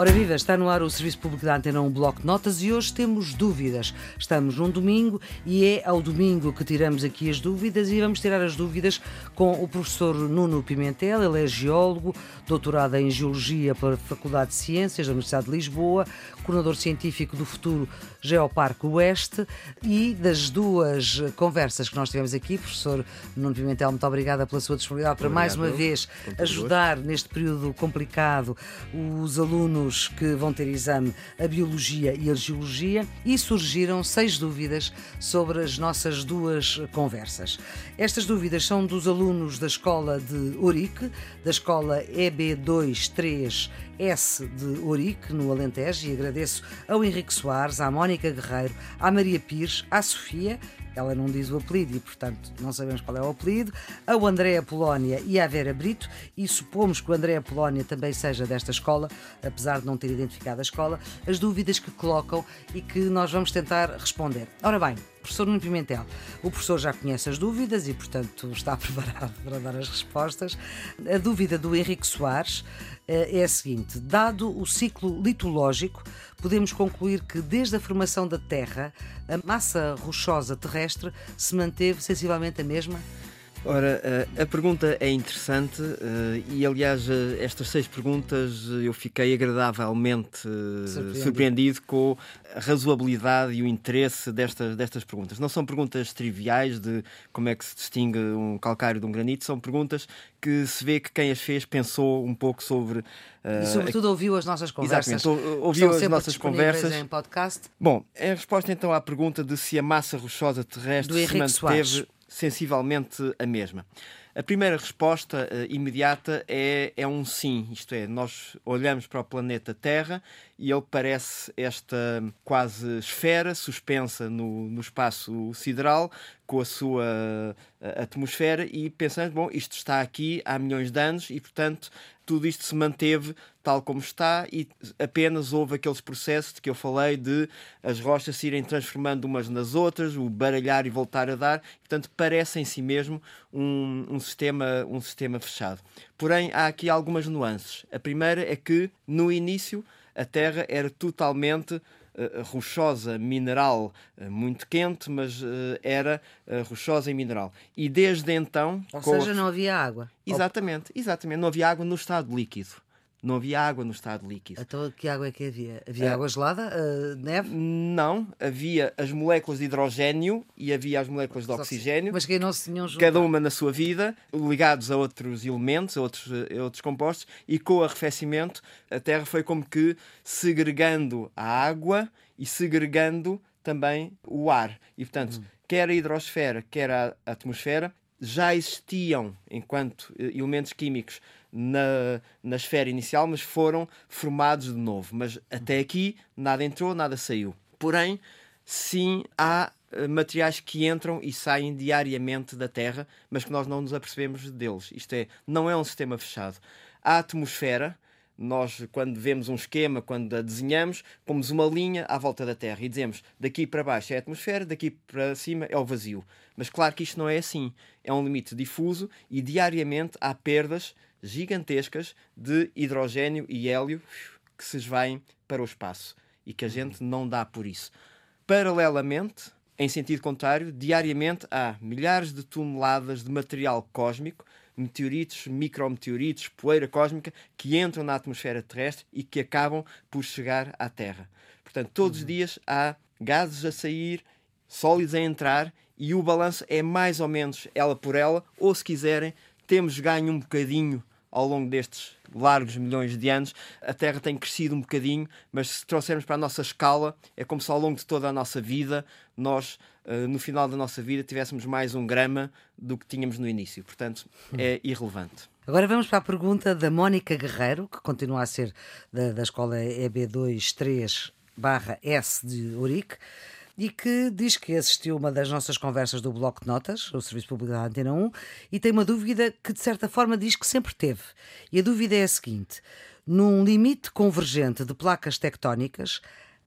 Ora viva, está no ar o Serviço Público da Antena um Bloco de Notas e hoje temos dúvidas. Estamos num domingo e é ao domingo que tiramos aqui as dúvidas e vamos tirar as dúvidas com o professor Nuno Pimentel, ele é geólogo, doutorado em Geologia pela Faculdade de Ciências da Universidade de Lisboa, coordenador científico do futuro Geoparque Oeste e das duas conversas que nós tivemos aqui, professor Nuno Pimentel, muito obrigada pela sua disponibilidade para Obrigado, mais uma vez ajudar neste período complicado os alunos que vão ter exame a Biologia e a Geologia e surgiram seis dúvidas sobre as nossas duas conversas. Estas dúvidas são dos alunos da escola de Orique, da escola EB23S de Orique, no Alentejo, e agradeço ao Henrique Soares, à Mónica Guerreiro, à Maria Pires, à Sofia ela não diz o apelido e, portanto, não sabemos qual é o apelido, ao André Apolónia e à Vera Brito, e supomos que o André Apolónia também seja desta escola, apesar de não ter identificado a escola, as dúvidas que colocam e que nós vamos tentar responder. Ora bem, professor Nuno Pimentel, o professor já conhece as dúvidas e, portanto, está preparado para dar as respostas. A dúvida do Henrique Soares eh, é a seguinte: dado o ciclo litológico, podemos concluir que desde a formação da Terra, a massa rochosa terrestre se manteve sensivelmente a mesma? Ora, eh, a pergunta é interessante eh, e, aliás, eh, estas seis perguntas eu fiquei agradavelmente surpreendido, surpreendido com a razoabilidade e o interesse destas, destas perguntas. Não são perguntas triviais de como é que se distingue um calcário de um granito, são perguntas que se vê que quem as fez pensou um pouco sobre. Uh, e, sobretudo, ouviu as nossas conversas. Exatamente, ouviu as nossas conversas. em podcast. Bom, a resposta então à pergunta de se a massa rochosa terrestre se manteve. Soares sensivelmente a mesma. A primeira resposta uh, imediata é, é um sim, isto é, nós olhamos para o planeta Terra e ele parece esta quase esfera suspensa no, no espaço sideral, com a sua atmosfera, e pensamos, bom, isto está aqui há milhões de anos e, portanto, tudo isto se manteve tal como está e apenas houve aqueles processos de que eu falei de as rochas se irem transformando umas nas outras, o baralhar e voltar a dar, portanto parece em si mesmo um, um, sistema, um sistema fechado. Porém, há aqui algumas nuances. A primeira é que, no início, a Terra era totalmente rochosa, mineral, uh, muito quente, mas era rochosa e mineral. E desde então. Ou seja, a... não havia água. Exatamente, exatamente. Não havia água no estado líquido. Não havia água no estado líquido. Então, que água é que havia? Havia água gelada? neve? Não, havia as moléculas de hidrogênio e havia as moléculas de oxigênio. Mas que não se tinham juntado. Cada uma na sua vida, ligados a outros elementos, a outros, a outros compostos, e com o arrefecimento, a Terra foi como que segregando a água e segregando também o ar. E, portanto, hum. quer a hidrosfera, quer a atmosfera, já existiam enquanto eh, elementos químicos na, na esfera inicial, mas foram formados de novo. Mas até aqui nada entrou, nada saiu. Porém, sim, há eh, materiais que entram e saem diariamente da Terra, mas que nós não nos apercebemos deles. Isto é, não é um sistema fechado. A atmosfera, nós, quando vemos um esquema, quando a desenhamos, pomos uma linha à volta da Terra e dizemos daqui para baixo é a atmosfera, daqui para cima é o vazio. Mas claro que isto não é assim. É um limite difuso e diariamente há perdas gigantescas de hidrogênio e hélio que se esvaem para o espaço e que a gente não dá por isso. Paralelamente, em sentido contrário, diariamente há milhares de toneladas de material cósmico, meteoritos, micrometeoritos, poeira cósmica, que entram na atmosfera terrestre e que acabam por chegar à Terra. Portanto, todos uhum. os dias há gases a sair, sólidos a entrar e o balanço é mais ou menos ela por ela, ou se quiserem, temos ganho um bocadinho ao longo destes largos milhões de anos, a Terra tem crescido um bocadinho, mas se trouxermos para a nossa escala, é como se ao longo de toda a nossa vida, nós, eh, no final da nossa vida, tivéssemos mais um grama do que tínhamos no início. Portanto, é irrelevante. Agora vamos para a pergunta da Mónica Guerreiro, que continua a ser da, da escola EB23-S de Ourique e que diz que assistiu uma das nossas conversas do Bloco de Notas, o Serviço Público da Antena 1, e tem uma dúvida que, de certa forma, diz que sempre teve. E a dúvida é a seguinte: num limite convergente de placas tectónicas,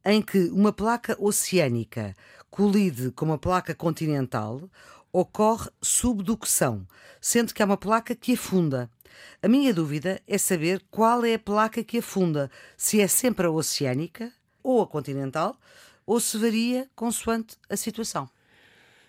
em que uma placa oceânica colide com uma placa continental, ocorre subducção, sendo que há uma placa que afunda. A minha dúvida é saber qual é a placa que afunda, se é sempre a oceânica ou a continental, ou se varia consoante a situação.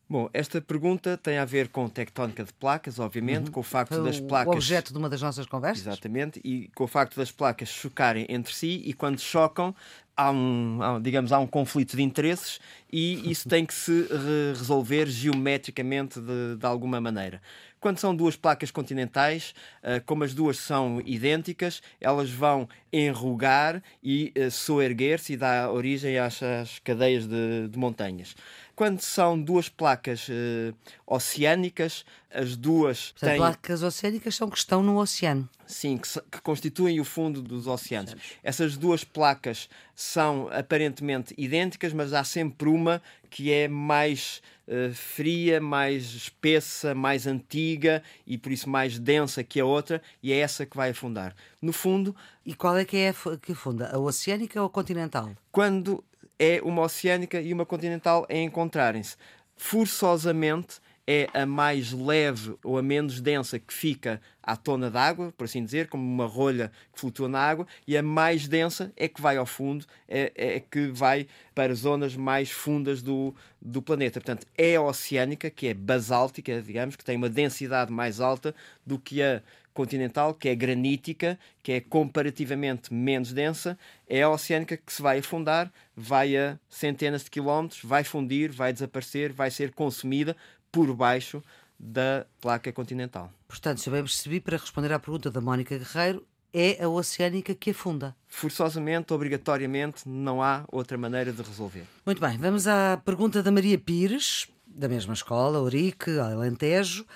Bom, esta pergunta tem a ver com tectónica de placas, obviamente, uhum. com o facto Foi das placas. O objeto de uma das nossas conversas. Exatamente, e com o facto das placas chocarem entre si e quando chocam há um, há, digamos, há um conflito de interesses e isso tem que se re resolver geometricamente de, de alguma maneira. Quando são duas placas continentais, uh, como as duas são idênticas, elas vão enrugar e uh, soerguer-se e dar origem às, às cadeias de, de montanhas. Quando são duas placas uh, oceânicas, as duas Portanto, têm... placas oceânicas são que estão no oceano. Sim, que, que constituem o fundo dos oceanos. Essas duas placas são aparentemente idênticas, mas há sempre uma que é mais uh, fria, mais espessa, mais antiga e por isso mais densa que a outra, e é essa que vai afundar. No fundo. E qual é que é que afunda? A oceânica ou a continental? Quando é uma oceânica e uma continental a encontrarem-se. Forçosamente é a mais leve ou a menos densa que fica à tona d'água, por assim dizer, como uma rolha que flutua na água, e a mais densa é que vai ao fundo, é, é que vai para zonas mais fundas do, do planeta. Portanto, é oceânica, que é basáltica, digamos, que tem uma densidade mais alta do que a continental, que é granítica, que é comparativamente menos densa, é a oceânica que se vai afundar, vai a centenas de quilómetros, vai fundir, vai desaparecer, vai ser consumida por baixo da placa continental. Portanto, se eu bem percebi, para responder à pergunta da Mónica Guerreiro, é a oceânica que afunda. Forçosamente, obrigatoriamente, não há outra maneira de resolver. Muito bem, vamos à pergunta da Maria Pires, da mesma escola, Ourique, Alentejo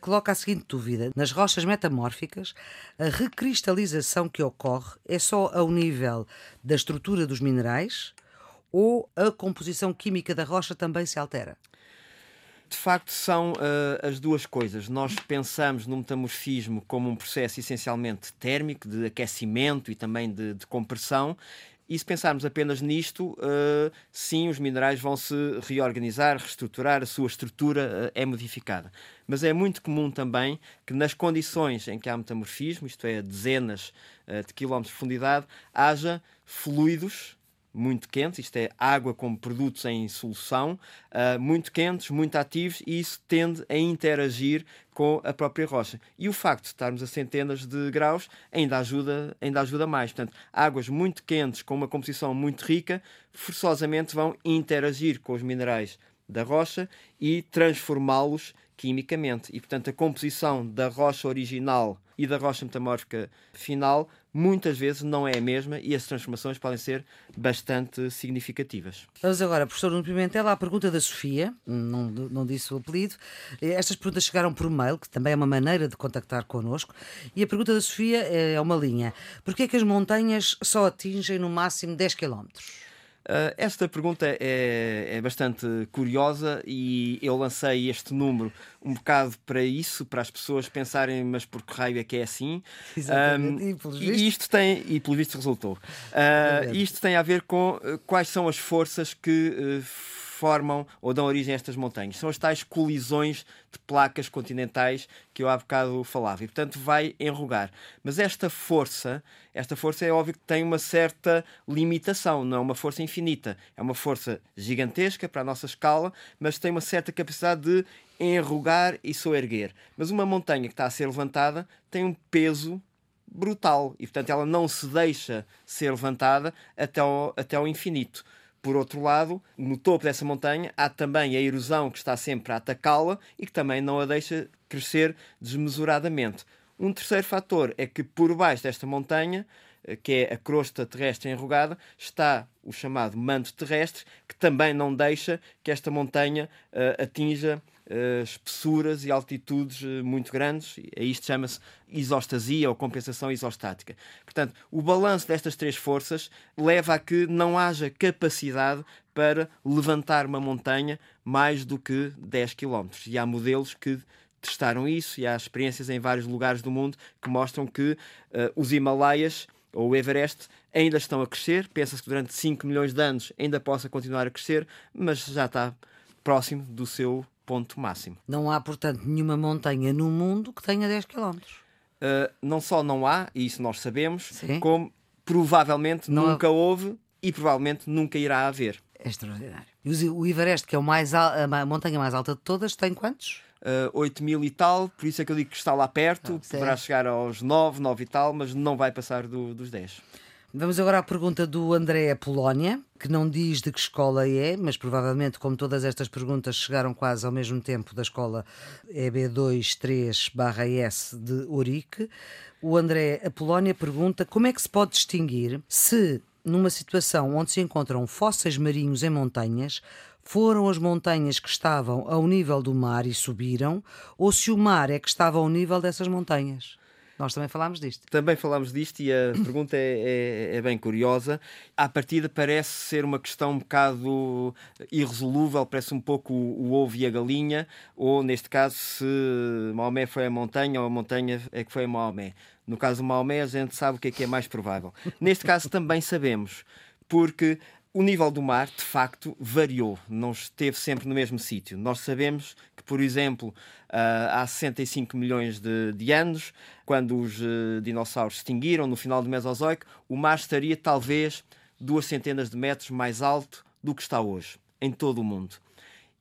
coloca a seguinte dúvida: nas rochas metamórficas, a recristalização que ocorre é só ao nível da estrutura dos minerais ou a composição química da rocha também se altera? De facto, são uh, as duas coisas. Nós pensamos no metamorfismo como um processo essencialmente térmico, de aquecimento e também de, de compressão, e se pensarmos apenas nisto, uh, sim, os minerais vão se reorganizar, reestruturar, a sua estrutura uh, é modificada. Mas é muito comum também que, nas condições em que há metamorfismo, isto é, dezenas uh, de quilómetros de profundidade, haja fluidos muito quentes, isto é água como produtos em solução, uh, muito quentes, muito ativos, e isso tende a interagir com a própria rocha. E o facto de estarmos a centenas de graus ainda ajuda, ainda ajuda mais. Portanto, águas muito quentes com uma composição muito rica, forçosamente vão interagir com os minerais da rocha e transformá-los quimicamente. E, portanto, a composição da rocha original e da rocha metamórfica final muitas vezes não é a mesma e as transformações podem ser bastante significativas. Vamos agora, professor Nuno Pimentel, à pergunta da Sofia, não, não disse o apelido. Estas perguntas chegaram por mail, que também é uma maneira de contactar connosco, e a pergunta da Sofia é uma linha. Porquê é que as montanhas só atingem no máximo 10 quilómetros? Uh, esta pergunta é, é, bastante curiosa e eu lancei este número um bocado para isso, para as pessoas pensarem, mas por que raio é que é assim? Exatamente. Um, e, e, isto tem, e pelo visto resultou. Uh, isto tem a ver com uh, quais são as forças que formam ou dão origem a estas montanhas. São as tais colisões de placas continentais que eu há bocado falava. E, portanto, vai enrugar. Mas esta força, esta força é óbvio que tem uma certa limitação, não é uma força infinita. É uma força gigantesca para a nossa escala, mas tem uma certa capacidade de enrugar e soerguer. Mas uma montanha que está a ser levantada tem um peso brutal e, portanto, ela não se deixa ser levantada até ao, até ao infinito. Por outro lado, no topo dessa montanha há também a erosão que está sempre a atacá-la e que também não a deixa crescer desmesuradamente. Um terceiro fator é que por baixo desta montanha, eh, que é a crosta terrestre enrugada, está o chamado manto terrestre, que também não deixa que esta montanha uh, atinja uh, espessuras e altitudes uh, muito grandes. Isto chama-se isostasia ou compensação isostática. Portanto, o balanço destas três forças leva a que não haja capacidade para levantar uma montanha mais do que 10 km. E há modelos que testaram isso e há experiências em vários lugares do mundo que mostram que uh, os Himalaias ou o Everest ainda estão a crescer. Pensa-se que durante 5 milhões de anos ainda possa continuar a crescer, mas já está próximo do seu ponto máximo. Não há, portanto, nenhuma montanha no mundo que tenha 10 km. Uh, não só não há, e isso nós sabemos, Sim. como provavelmente Não há- nunca houve e provavelmente nunca irá haver. É extraordinário. E o Everest, que é o mais a ma- montanha mais alta de todas, tem quantos? Uh, 8 mil e tal, por isso é que eu digo que está lá perto, Ah, poderá chegar aos 9, 9 e tal, mas não vai passar do- dos 10. Vamos agora à pergunta do André Polónia, que não diz de que escola é, mas provavelmente, como todas estas perguntas chegaram quase ao mesmo tempo da escola EB23-S de Ourique, o André Apolónia pergunta como é que se pode distinguir se, numa situação onde se encontram fósseis marinhos em montanhas, foram as montanhas que estavam ao nível do mar e subiram, ou se o mar é que estava ao nível dessas montanhas. Nós também falámos disto. Também falámos disto e a pergunta é, é- é bem curiosa. À partida parece ser uma questão um bocado irresolúvel, parece um pouco o, o ovo e a galinha, ou neste caso, se Maomé foi a montanha ou a montanha é que foi a Maomé. No caso do Maomé, a gente sabe o que é que é mais provável. Neste caso também sabemos, porque o nível do mar, de facto, variou, não esteve sempre no mesmo sítio. Nós sabemos que, por exemplo, ah, há 65 milhões de, de anos, quando os eh, dinossauros se extinguiram, no final do Mesozoico, o mar estaria talvez duas centenas de metros mais alto do que está hoje, em todo o mundo.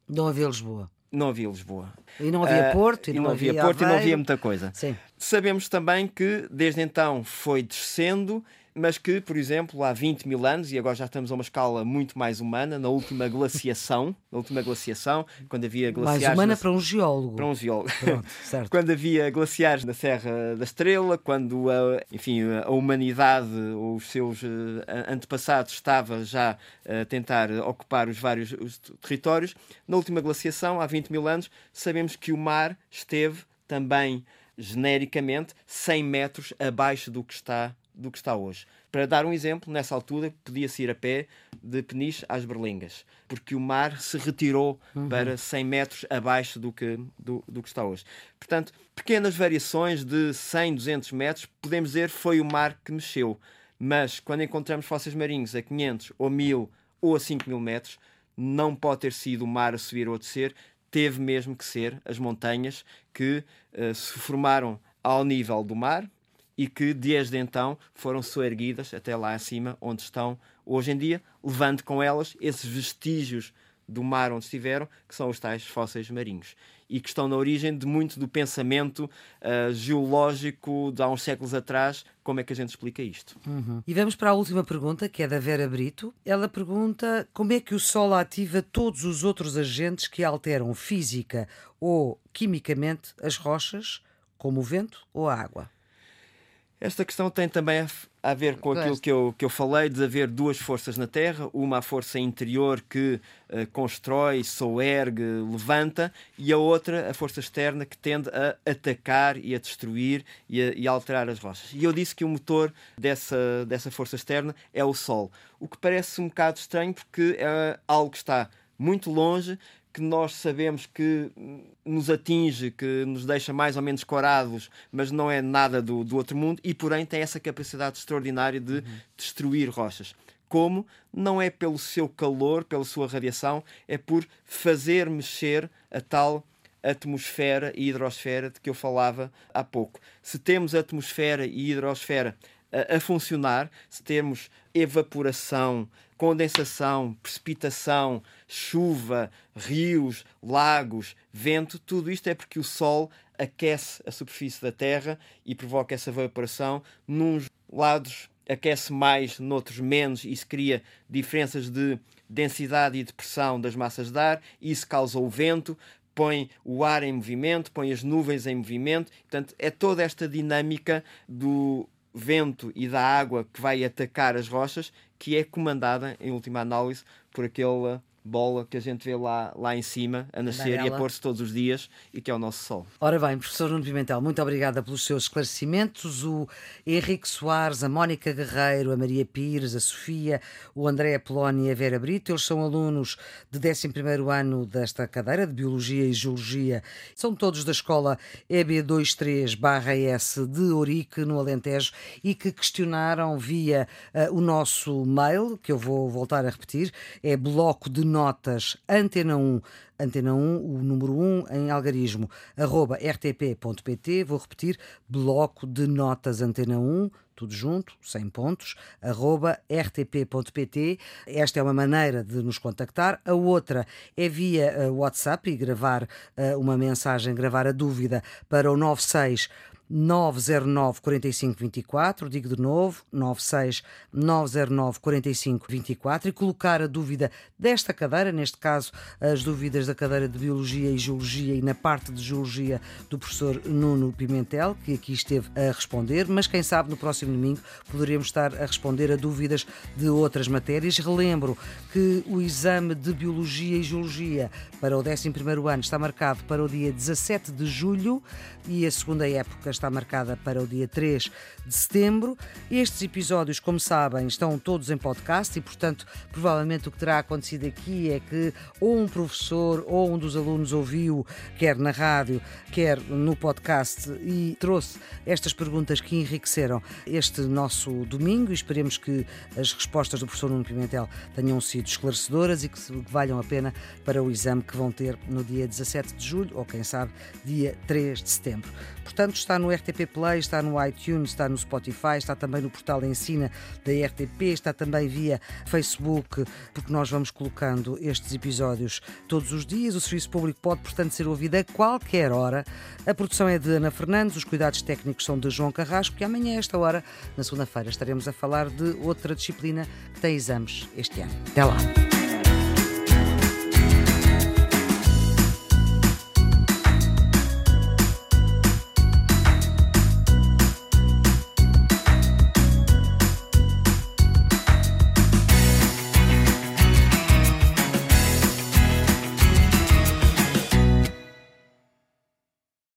Não havia Lisboa. Não havia Lisboa. E não havia Ah, Porto, e, e não havia Porto e não havia Aveiro. muita coisa. Sim. Sabemos também que desde então foi descendo, mas que, por exemplo, há 20 mil anos, e agora já estamos a uma escala muito mais humana, na última glaciação, na última glaciação, quando havia glaciares. Mais humana na- para um geólogo. para um geólogo. Pronto, certo. Quando havia glaciares na Serra da Estrela, quando a, enfim, a humanidade ou os seus eh, antepassados estava já a tentar ocupar os vários os territórios, na última glaciação, há 20 mil anos, sabemos que o mar esteve também genericamente 100 metros abaixo do que está do que está hoje. Para dar um exemplo, nessa altura podia-se ir a pé de Peniche às Berlengas, porque o mar se retirou para 100 metros abaixo do que, do, do que está hoje. Portanto, pequenas variações de 100, 200 metros, podemos dizer foi o mar que mexeu. Mas quando encontramos fósseis marinhos a 500 ou 1000 ou a 5000 metros, não pode ter sido o mar a subir ou a descer, teve mesmo que ser as montanhas que eh, se formaram ao nível do mar e que desde então foram soerguidas até lá acima, onde estão hoje em dia, levando com elas esses vestígios do mar onde estiveram, que são os tais fósseis marinhos. E que estão na origem de muito do pensamento ah, geológico de há uns séculos atrás. Como é que a gente explica isto? E vamos para a última pergunta, que é da Vera Brito. Ela pergunta como é que o Sol ativa todos os outros agentes que alteram física ou quimicamente as rochas, como o vento ou a água. Esta questão tem também a, ver com aquilo que eu, que eu falei de haver duas forças na Terra, uma a força interior que eh, constrói, soergue, levanta, e a outra a força externa que tende a atacar e a destruir e a, e a alterar as rochas. E eu disse que o motor dessa, dessa força externa é o Sol, o que parece um bocado estranho porque é algo que está muito longe, que nós sabemos que nos atinge, que nos deixa mais ou menos corados, mas não é nada do, do outro mundo, e porém tem essa capacidade extraordinária de destruir rochas. Como não é pelo seu calor, pela sua radiação, é por fazer mexer a tal atmosfera e hidrosfera de que eu falava há pouco. Se temos atmosfera e hidrosfera a, funcionar, se temos evaporação, condensação, precipitação, chuva, rios, lagos, vento, tudo isto é porque o Sol aquece a superfície da Terra e provoca essa evaporação. Nos lados aquece mais, noutros menos, se cria diferenças de densidade e de pressão das massas de ar, isso causa o vento, põe o ar em movimento, põe as nuvens em movimento. Portanto, é toda esta dinâmica do vento e da água que vai atacar as rochas que é comandada, em última análise, por aquela bola que a gente vê lá, lá em cima a nascer e a pôr-se todos os dias e que é o nosso Sol. Ora bem, professor Nuno Pimentel, muito obrigada pelos seus esclarecimentos. O Henrique Soares, a Mónica Guerreiro, a Maria Pires, a Sofia, o André Apolónia e a Vera Brito, eles são alunos de 11º ano desta cadeira de Biologia e Geologia. São todos da escola EB23-S de Ourique, no Alentejo, e que questionaram via eh, o nosso mail, que eu vou voltar a repetir, é bloco de notas Antena 1 Antena 1, o número 1 em algarismo, arroba rtp.pt. Vou repetir, bloco de notas Antena 1, tudo junto, sem pontos, arroba rtp.pt. Esta é uma maneira de nos contactar. A outra é via uh, WhatsApp e gravar uh, uma mensagem, gravar a dúvida para o 96 909 45 24, digo de novo, 96 909 45 24 e colocar a dúvida desta cadeira, neste caso as dúvidas da cadeira de Biologia e Geologia e na parte de Geologia do professor Nuno Pimentel, que aqui esteve a responder, mas quem sabe no próximo domingo poderemos estar a responder a dúvidas de outras matérias. Relembro que o exame de Biologia e Geologia para o 11º ano está marcado para o dia 17 de julho e a segunda época está marcada para o dia 3 de setembro. Estes episódios, como sabem, estão todos em podcast e, portanto, provavelmente o que terá acontecido aqui é que ou um professor ou um dos alunos ouviu, quer na rádio, quer no podcast, e trouxe estas perguntas que enriqueceram este nosso domingo e esperemos que as respostas do professor Nuno Pimentel tenham sido esclarecedoras e que valham a pena para o exame que vão ter no dia 17 de julho ou, quem sabe, dia 3 de setembro. Portanto, está no RTP Play, está no iTunes, está no Spotify, está também no portal Ensina da RTP, está também via Facebook, porque nós vamos colocando estes episódios todos os dias. O Serviço Público pode, portanto, ser ouvido a qualquer hora. A produção é de Ana Fernandes, os cuidados técnicos são de João Carrasco e amanhã, a esta hora, na segunda-feira, estaremos a falar de outra disciplina que tem exames este ano. Até lá!